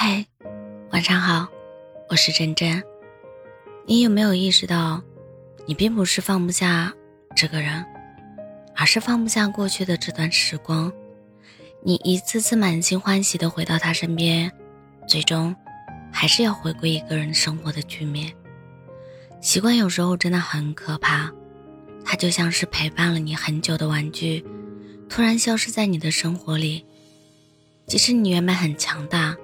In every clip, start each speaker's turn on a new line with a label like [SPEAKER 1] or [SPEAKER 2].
[SPEAKER 1] 嗨，晚上好，我是真真。你有没有意识到，你并不是放不下这个人，而是放不下过去的这段时光？你一次次满心欢喜的回到他身边，最终还是要回归一个人生活的局面。习惯有时候真的很可怕，它就像是陪伴了你很久的玩具，突然消失在你的生活里。即使你原本很强大。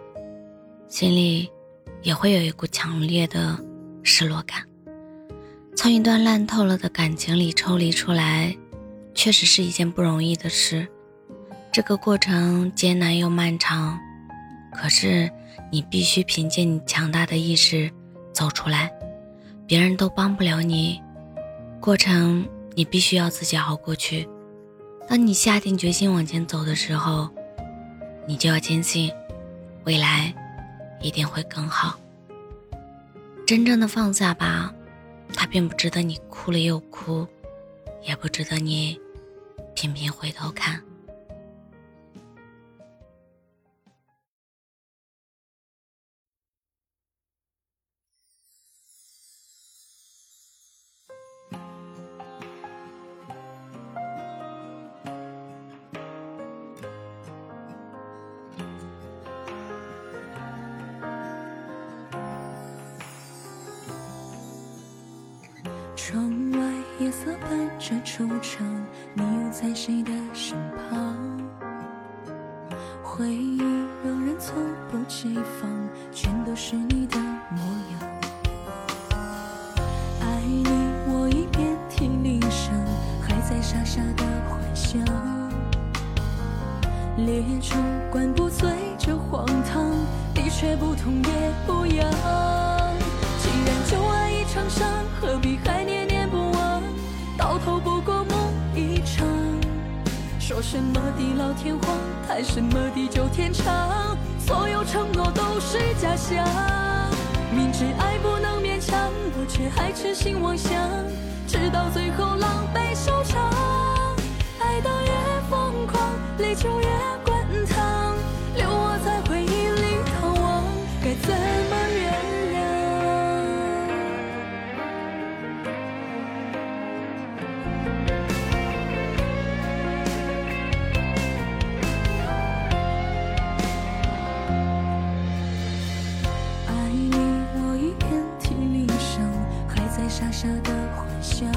[SPEAKER 1] 心里也会有一股强烈的失落感。从一段烂透了的感情里抽离出来，确实是一件不容易的事。这个过程艰难又漫长，可是你必须凭借你强大的意识走出来，别人都帮不了你。过程你必须要自己熬过去。当你下定决心往前走的时候，你就要坚信未来。一定会更好。真正的放下吧，它并不值得你哭了又哭，也不值得你频频回头看。
[SPEAKER 2] 窗外夜色伴着惆怅，你又在谁的身旁？回忆让人猝不及防，全都是你的模样。爱你我已遍体鳞伤，还在傻傻的幻想。烈酒灌不醉这荒唐，你却不痛也不痒。伤何必还念念不忘？到头不过梦一场。说什么地老天荒，谈什么地久天长？所有承诺都是假象。明知爱不能勉强，我却还痴心妄想，直到最后狼狈收场。爱到在傻傻的幻想，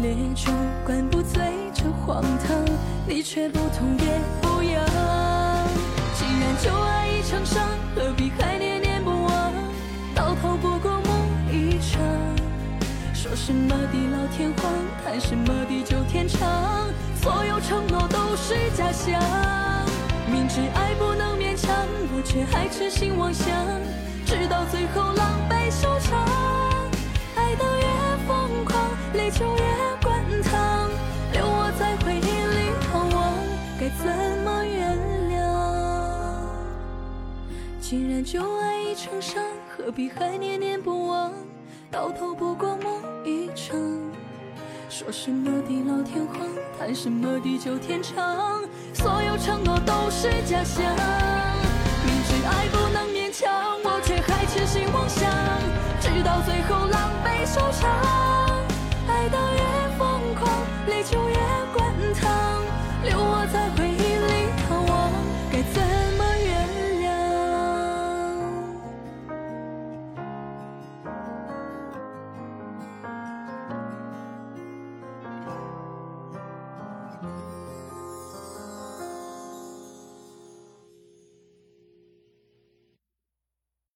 [SPEAKER 2] 烈酒灌不醉这荒唐，你却不痛也不痒。既然旧爱已成伤，何必还念念不忘？到头不过梦一场。说什么地老天荒，谈什么地久天长，所有承诺都是假象。明知爱不能勉强，我却还痴心妄想。直到最后狼狈收场，爱得越疯狂，泪就越滚烫，留我在回忆里逃亡，该怎么原谅？既然旧爱已成伤，何必还念念不忘？到头不过梦一场。说什么地老天荒，谈什么地久天长，所有承诺都是假象。